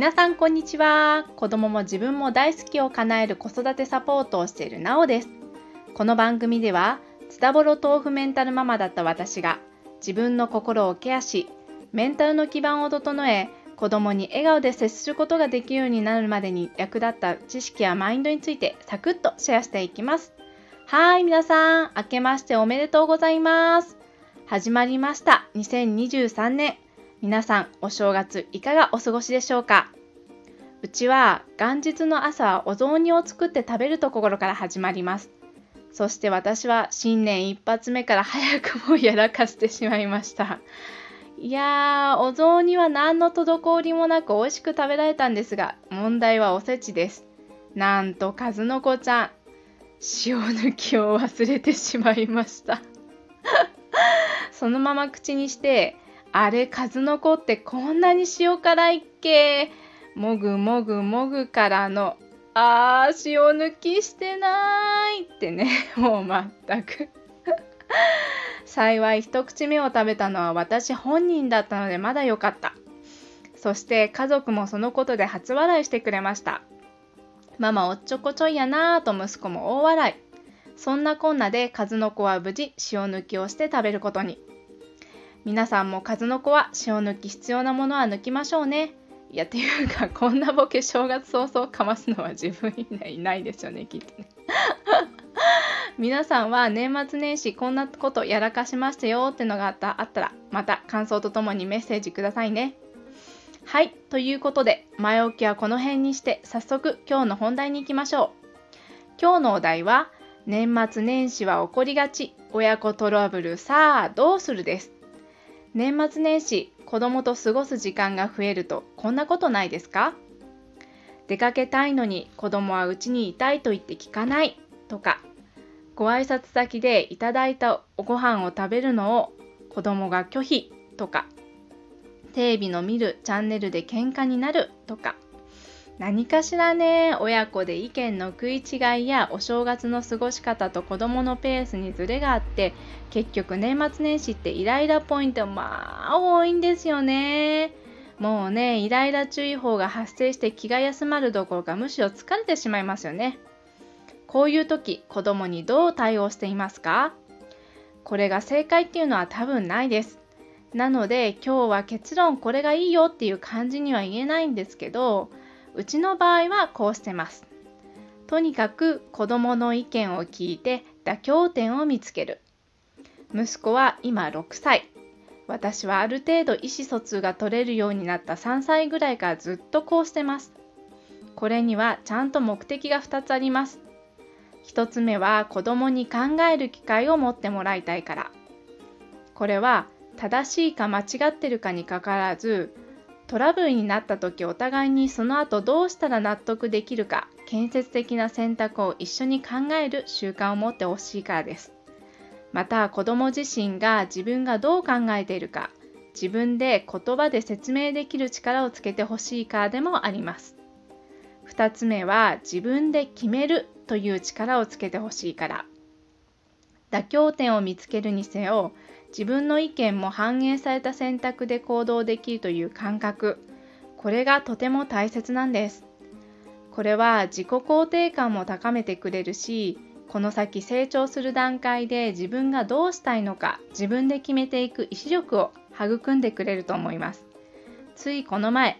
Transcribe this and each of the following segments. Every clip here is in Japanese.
皆さんこんにちは。子供も自分も大好きを叶える子育てサポートをしているなおです。この番組ではズタボロ豆腐メンタルママだった私が自分の心をケアしメンタルの基盤を整え子供に笑顔で接することができるようになるまでに役立った知識やマインドについてサクッとシェアしていきます。はい皆さん明けましておめでとうございます。始まりました。2023年。皆さんお正月いかがお過ごしでしょうか？うちは元日の朝はお雑煮を作って食べるところから始まります。そして私は新年一発目から早くもやらかしてしまいました。いやーお雑煮は何の滞りもなく美味しく食べられたんですが問題はおせちです。なんと数の子ちゃん。塩抜きを忘れてしまいました。そのまま口にしてあれ数の子ってこんなに塩辛いっけ？もぐもぐもぐからのあー塩抜きしてないってね。もう全く。幸い一口目を食べたのは私本人だったのでまだ良かった。そして家族もそのことで初笑いしてくれました。ママおっちょこちょいやなぁと息子も大笑い。そんなこんなで数の子は無事塩抜きをして食べることに。皆さんも数の子は塩抜き必要なものは抜きましょうね。いや、っていうか、こんなボケ正月早々かますのは自分以外いないですよね、きっとね。皆さんは年末年始こんなことやらかしましたよってのがあったあったら、また感想とともにメッセージくださいね。はい、ということで、前置きはこの辺にして、早速今日の本題に行きましょう。今日のお題は、年末年始は起こりがち、親子トラブルさあどうするです。年末年始子供と過ごす時間が増えるとこんなことないですか？出かけたいのに子供はうちにいたいと言って聞かないとか。ご挨拶先でいただいたおご飯を食べるのを子供が拒否とか。テレビの見るチャンネルで喧嘩になるとか。何かしらね親子で意見の食い違いやお正月の過ごし方と子どものペースにズレがあって結局年末年始ってイライラポイントまあ多いんですよね。もうねイライラ注意報が発生して気が休まるどころかむしろ疲れてしまいますよね。こういう時子供にどう対応していますか？これが正解っていうのは多分ないです。なので今日は結論これがいいよっていう感じには言えないんですけどうちの場合はこうしてます。とにかく子供の意見を聞いて妥協点を見つける。息子は今6歳。私はある程度意思疎通が取れるようになった3歳ぐらいからずっとこうしてます。これにはちゃんと目的が2つあります。1つ目は子供に考える機会を持ってもらいたいから。これは正しいか間違ってるかにかかわらずトラブルになった時お互いにその後どうしたら納得できるか建設的な選択を一緒に考える習慣を持ってほしいからです。また子供自身が自分がどう考えているか自分で言葉で説明できる力をつけてほしいからでもあります。2つ目は自分で決めるという力をつけてほしいから。妥協点を見つけるにせよ自分の意見も反映された選択で行動できるという感覚。これがとても大切なんです。これは自己肯定感も高めてくれるしこの先成長する段階で自分がどうしたいのか自分で決めていく意志力を育んでくれると思います。ついこの前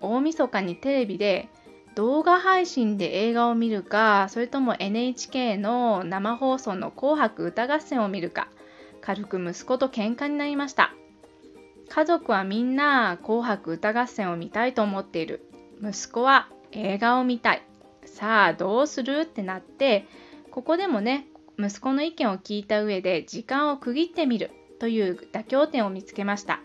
大晦日にテレビで動画配信で映画を見るかそれとも NHK の生放送の「紅白歌合戦」を見るか軽く息子と喧嘩になりました。家族はみんな紅白歌合戦を見たいと思っている。息子は映画を見たい。さあどうする？ってなってここでもね息子の意見を聞いた上で時間を区切ってみる。という妥協点を見つけました。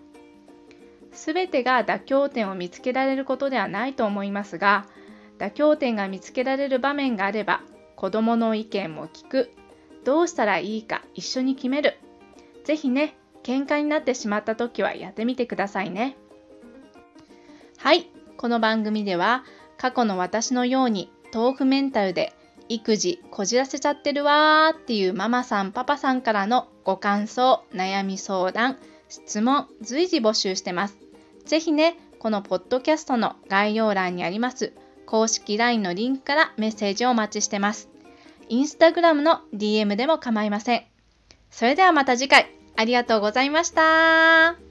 全てが妥協点を見つけられることではないと思いますが妥協点が見つけられる場面があれば子どもの意見も聞く。どうしたらいいか一緒に決める。ぜひね、喧嘩になってしまった時はやってみてくださいね。はい、この番組では過去の私のように豆腐メンタルで育児こじらせちゃってるわーっていうママさんパパさんからのご感想、悩み相談、質問随時募集してます。是非ね、このポッドキャストの概要欄にあります公式 LINE のリンクからメッセージをお待ちしてます。インスタグラムの DM でも構いません。それではまた次回ありがとうございました。